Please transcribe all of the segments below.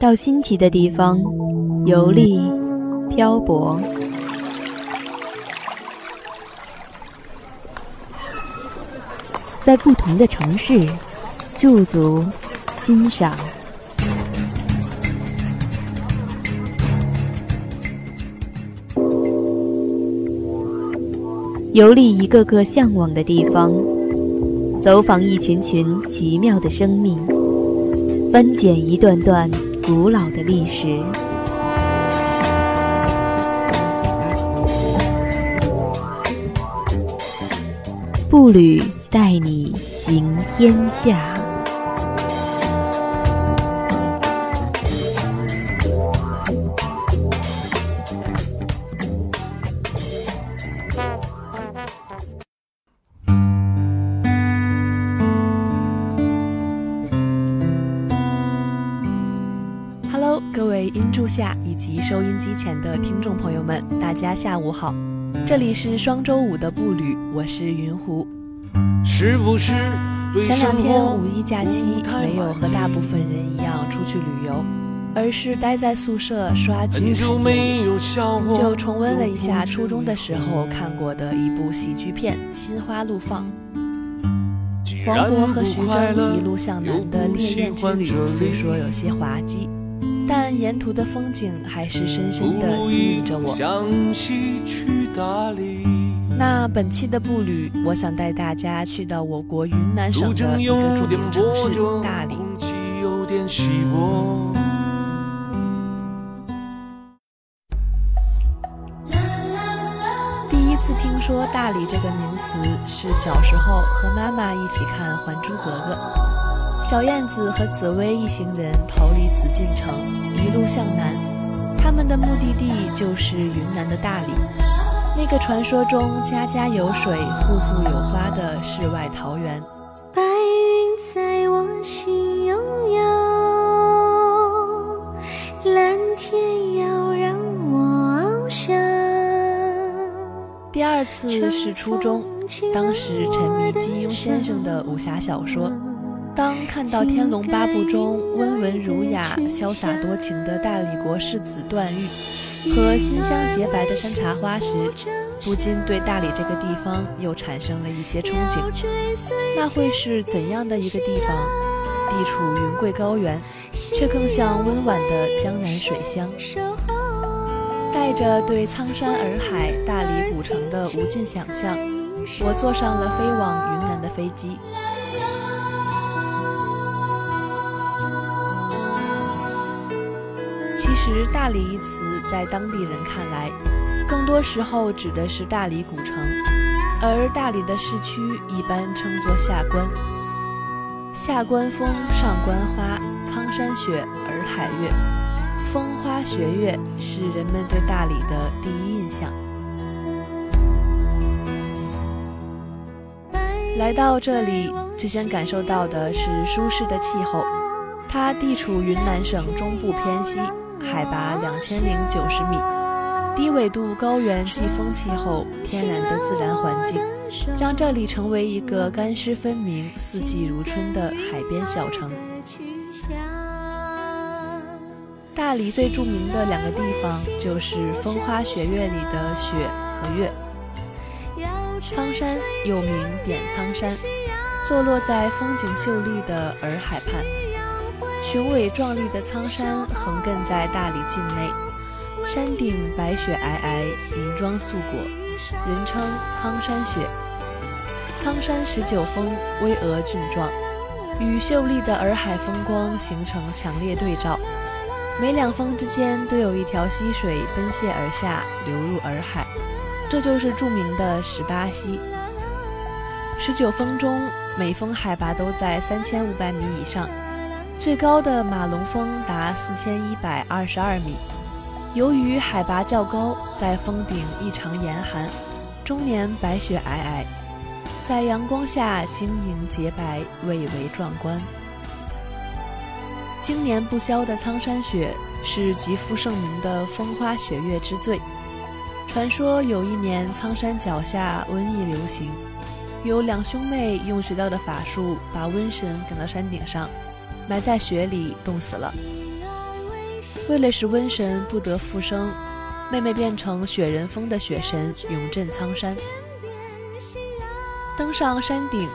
到新奇的地方游历、漂泊，在不同的城市驻足欣赏，游历一个个向往的地方，走访一群群奇妙的生命，翻检一段段。古老的历史，步履带你行天下。下以及收音机前的听众朋友们，大家下午好，这里是双周五的步履，我是云湖。前两天五一假期没有和大部分人一样出去旅游，而是待在宿舍刷剧，就重温了一下初中的时候看过的一部喜剧片《心花怒放》。黄渤和徐峥一路向南的烈焰之旅，虽说有些滑稽。但沿途的风景还是深深的吸引着我。那本期的步旅，我想带大家去到我国云南省的一个著名城市大理。第一次听说大理这个名词，是小时候和妈妈一起看《还珠格格》。小燕子和紫薇一行人逃离紫禁城，一路向南，他们的目的地就是云南的大理，那个传说中家家有水、户户有花的世外桃源。白云在我心悠悠，蓝天要让我翱翔。第二次是初中，当时沉迷金庸先生的武侠小说。当看到《天龙八部》中温文儒雅、潇洒多情的大理国世子段誉和馨香洁白的山茶花时，不禁对大理这个地方又产生了一些憧憬。那会是怎样的一个地方？地处云贵高原，却更像温婉的江南水乡。带着对苍山洱海、大理古城的无尽想象，我坐上了飞往云南的飞机。实“大理”一词在当地人看来，更多时候指的是大理古城，而大理的市区一般称作下关。下关风，上关花，苍山雪，洱海月，风花雪月是人们对大理的第一印象。来到这里，最先感受到的是舒适的气候，它地处云南省中部偏西。海拔两千零九十米，低纬度高原季风气候，天然的自然环境，让这里成为一个干湿分明、四季如春的海边小城。大理最著名的两个地方就是风花雪月里的雪和月。苍山又名点苍山，坐落在风景秀丽的洱海畔。雄伟壮丽的苍山横亘在大理境内，山顶白雪皑皑，银装素裹，人称苍山雪。苍山十九峰巍峨峻壮，与秀丽的洱海风光形成强烈对照。每两峰之间都有一条溪水奔泻而下，流入洱海，这就是著名的十八溪。十九峰中，每峰海拔都在三千五百米以上。最高的马龙峰达四千一百二十二米，由于海拔较高，在峰顶异常严寒，终年白雪皑皑，在阳光下晶莹洁白，蔚为壮观。经年不消的苍山雪是极负盛名的风花雪月之最。传说有一年苍山脚下瘟疫流行，有两兄妹用学到的法术把瘟神赶到山顶上。埋在雪里，冻死了。为了使瘟神不得复生，妹妹变成雪人峰的雪神，永镇苍山。登上山顶，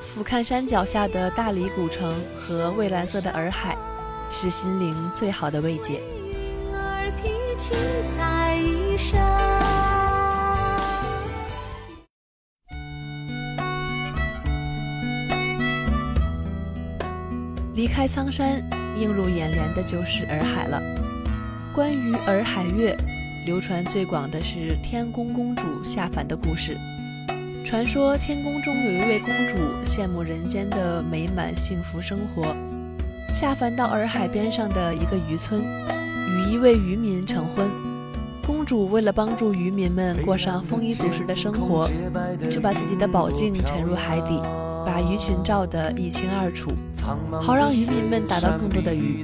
俯瞰山脚下的大理古城和蔚蓝色的洱海，是心灵最好的慰藉。离开苍山，映入眼帘的就是洱海了。关于洱海月，流传最广的是天宫公主下凡的故事。传说天宫中有一位公主，羡慕人间的美满幸福生活，下凡到洱海边上的一个渔村，与一位渔民成婚。公主为了帮助渔民们过上丰衣足食的生活，就把自己的宝镜沉入海底。把鱼群照得一清二楚，好让渔民们打到更多的鱼。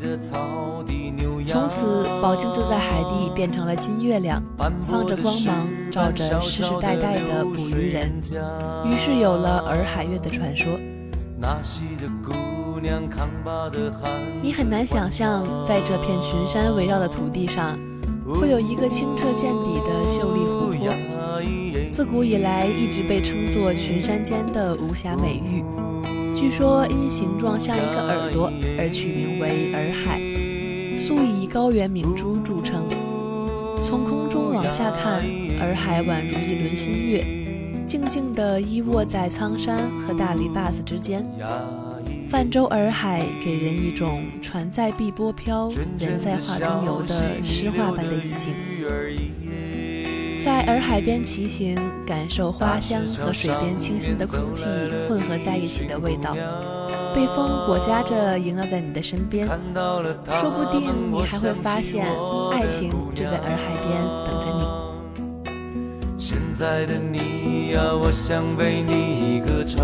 从此，宝镜就在海底变成了金月亮，放着光芒，照着世世代代的捕鱼人。于是有了洱海月的传说。你很难想象，在这片群山围绕的土地上，会有一个清澈见底的秀丽湖。自古以来一直被称作群山间的无暇美玉，据说因形状像一个耳朵而取名为洱海，素以高原明珠著称。从空中往下看，洱海宛如一轮新月，静静地依卧在苍山和大理坝子之间。泛舟洱海，给人一种船在碧波飘，人在画中游的诗画般的意境。在洱海边骑行，感受花香和水边清新的空气混合在一起的味道，被风裹挟着萦绕在你的身边，说不定你还会发现，爱情就在洱海边等着你。现在的你呀，我想为你歌唱。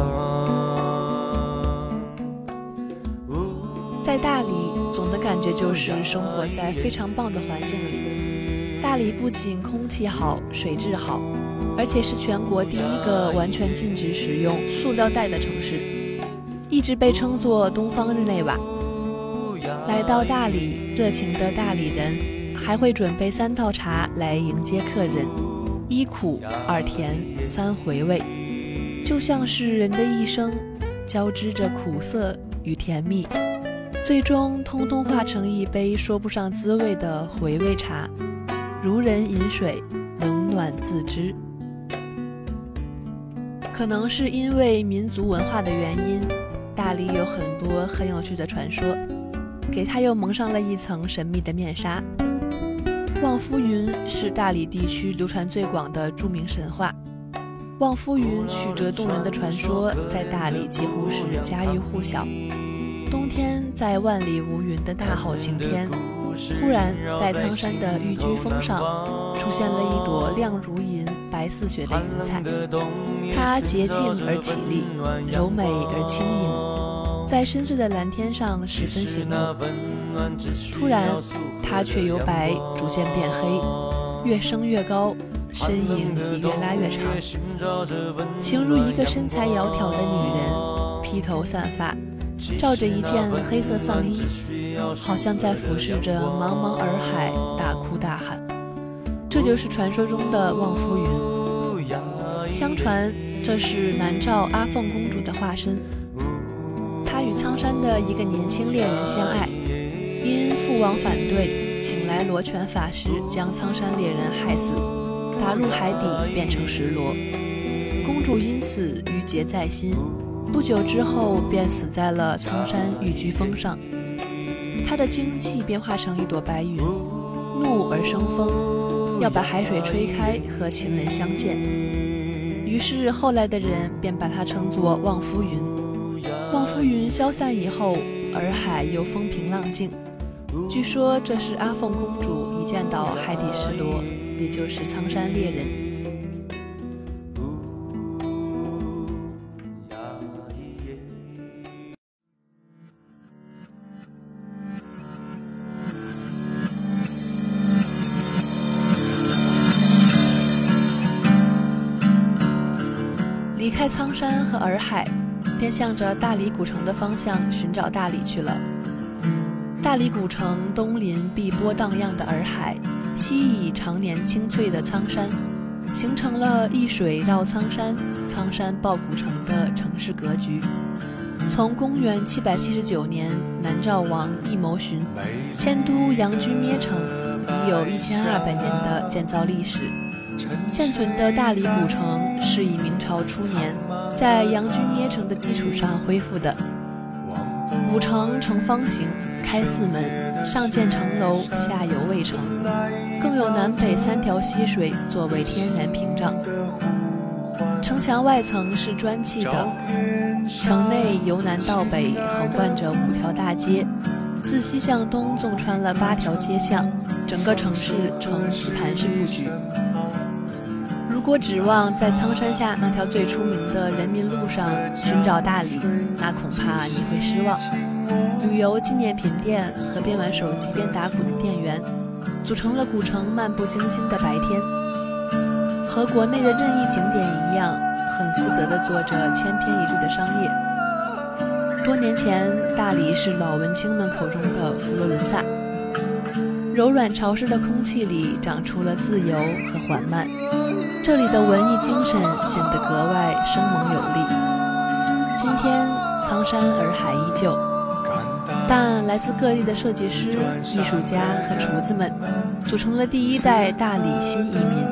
在大理，总的感觉就是生活在非常棒的环境里。大理不仅空气好、水质好，而且是全国第一个完全禁止使用塑料袋的城市，一直被称作“东方日内瓦”。来到大理，热情的大理人还会准备三套茶来迎接客人，一苦、二甜、三回味，就像是人的一生，交织着苦涩与甜蜜，最终通通化成一杯说不上滋味的回味茶。如人饮水，冷暖自知。可能是因为民族文化的原因，大理有很多很有趣的传说，给它又蒙上了一层神秘的面纱。望夫云是大理地区流传最广的著名神话。望夫云曲折动人的传说，在大理几乎是家喻户晓。冬天在万里无云的大好晴天。忽然，在苍山的玉居峰上，出现了一朵亮如银、白似雪的云彩。它洁净而绮丽，柔美而轻盈，在深邃的蓝天上十分醒目。突然，它却由白逐渐变黑，越升越高，身影也越拉越长，形如一个身材窈窕的女人，披头散发。罩着一件黑色丧衣，好像在俯视着茫茫洱海，大哭大喊。这就是传说中的望夫云。相传这是南诏阿凤公主的化身。她与苍山的一个年轻猎人相爱，因父王反对，请来罗泉法师将苍山猎人害死，打入海底变成石螺。公主因此郁结在心。不久之后，便死在了苍山玉居峰上。他的精气变化成一朵白云，怒而生风，要把海水吹开和情人相见。于是后来的人便把它称作望夫云。望夫云消散以后，洱海又风平浪静。据说这是阿凤公主一见到海底石螺，也就是苍山猎人。开苍山和洱海，便向着大理古城的方向寻找大理去了。大理古城东临碧波荡漾的洱海，西倚常年青翠的苍山，形成了一水绕苍山、苍山抱古城的城市格局。从公元779年南诏王义谋寻迁都阳居咩城，已有一千二百年的建造历史。现存的大理古城是以明朝初年在阳军捏城的基础上恢复的。古城呈方形，开四门，上建城楼，下有卫城，更有南北三条溪水作为天然屏障。城墙外层是砖砌的，城内由南到北横贯着五条大街，自西向东纵穿了八条街巷，整个城市呈棋盘式布局。如果指望在苍山下那条最出名的人民路上寻找大理，那恐怕你会失望。旅游纪念品店和边玩手机边打鼓的店员，组成了古城漫不经心的白天。和国内的任意景点一样，很负责地做着千篇一律的商业。多年前，大理是老文青们口中的佛罗伦萨。柔软潮湿的空气里长出了自由和缓慢，这里的文艺精神显得格外生猛有力。今天，苍山洱海依旧，但来自各地的设计师、艺术家和厨子们组成了第一代大理新移民，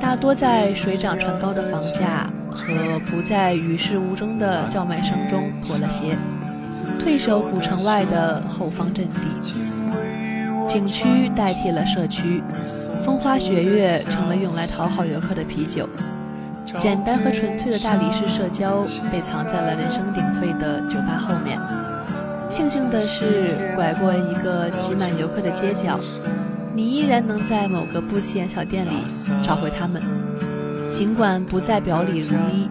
大多在水涨船高的房价和不再与世无争的叫卖声中妥了协，退守古城外的后方阵地。景区代替了社区，风花雪月成了用来讨好游客的啤酒。简单和纯粹的大理式社交被藏在了人声鼎沸的酒吧后面。庆幸的是，拐过一个挤满游客的街角，你依然能在某个不起眼小店里找回他们。尽管不再表里如一，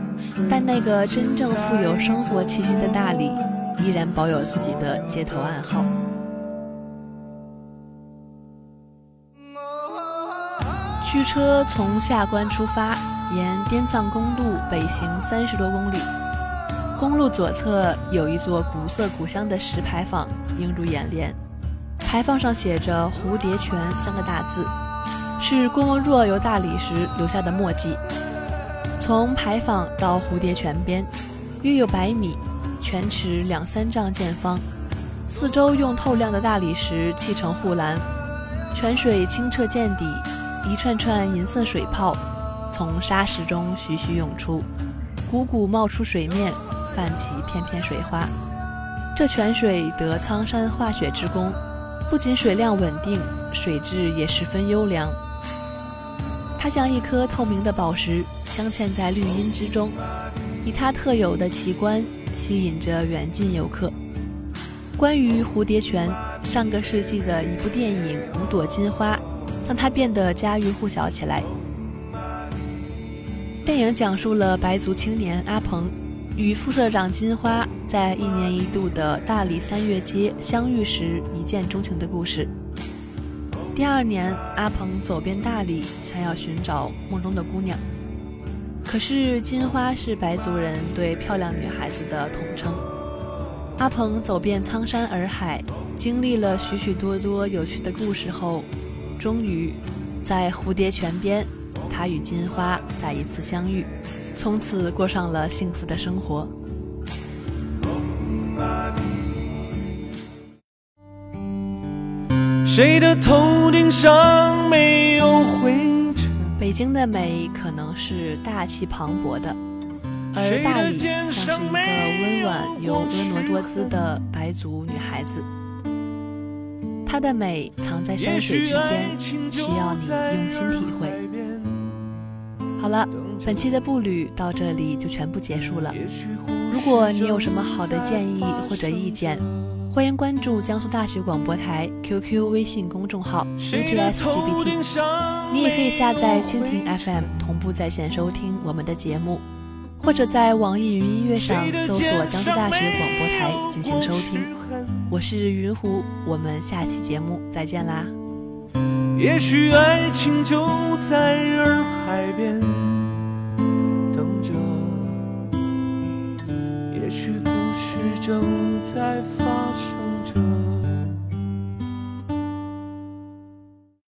但那个真正富有生活气息的大理，依然保有自己的街头暗号。驱车从下关出发，沿滇藏公路北行三十多公里。公路左侧有一座古色古香的石牌坊映入眼帘，牌坊上写着“蝴蝶泉”三个大字，是郭沫若游大理时留下的墨迹。从牌坊到蝴蝶泉边，约有百米，泉池两三丈见方，四周用透亮的大理石砌成护栏，泉水清澈见底。一串串银色水泡从沙石中徐徐涌出，汩汩冒出水面，泛起片片水花。这泉水得苍山化雪之功，不仅水量稳定，水质也十分优良。它像一颗透明的宝石，镶嵌在绿荫之中，以它特有的奇观吸引着远近游客。关于蝴蝶泉，上个世纪的一部电影《五朵金花》。让他变得家喻户晓起来。电影讲述了白族青年阿鹏与副社长金花在一年一度的大理三月街相遇时一见钟情的故事。第二年，阿鹏走遍大理，想要寻找梦中的姑娘。可是金花是白族人对漂亮女孩子的统称。阿鹏走遍苍山洱海，经历了许许多多有趣的故事后。终于，在蝴蝶泉边，他与金花再一次相遇，从此过上了幸福的生活。谁的头顶上没有灰尘？北京的美可能是大气磅礴的，而大理像是一个温婉又婀娜多姿的白族女孩子。它的美藏在山水之间，需要你用心体会。好了，本期的步履到这里就全部结束了。如果你有什么好的建议或者意见，欢迎关注江苏大学广播台 QQ 微信公众号 UGSGBT。你也可以下载蜻蜓 FM 同步在线收听我们的节目。或者在网易云音乐上搜索江苏大学广播台进行收听。我是云湖，我们下期节目再见啦。也许爱情就在洱海边等着，也许故事正在发生。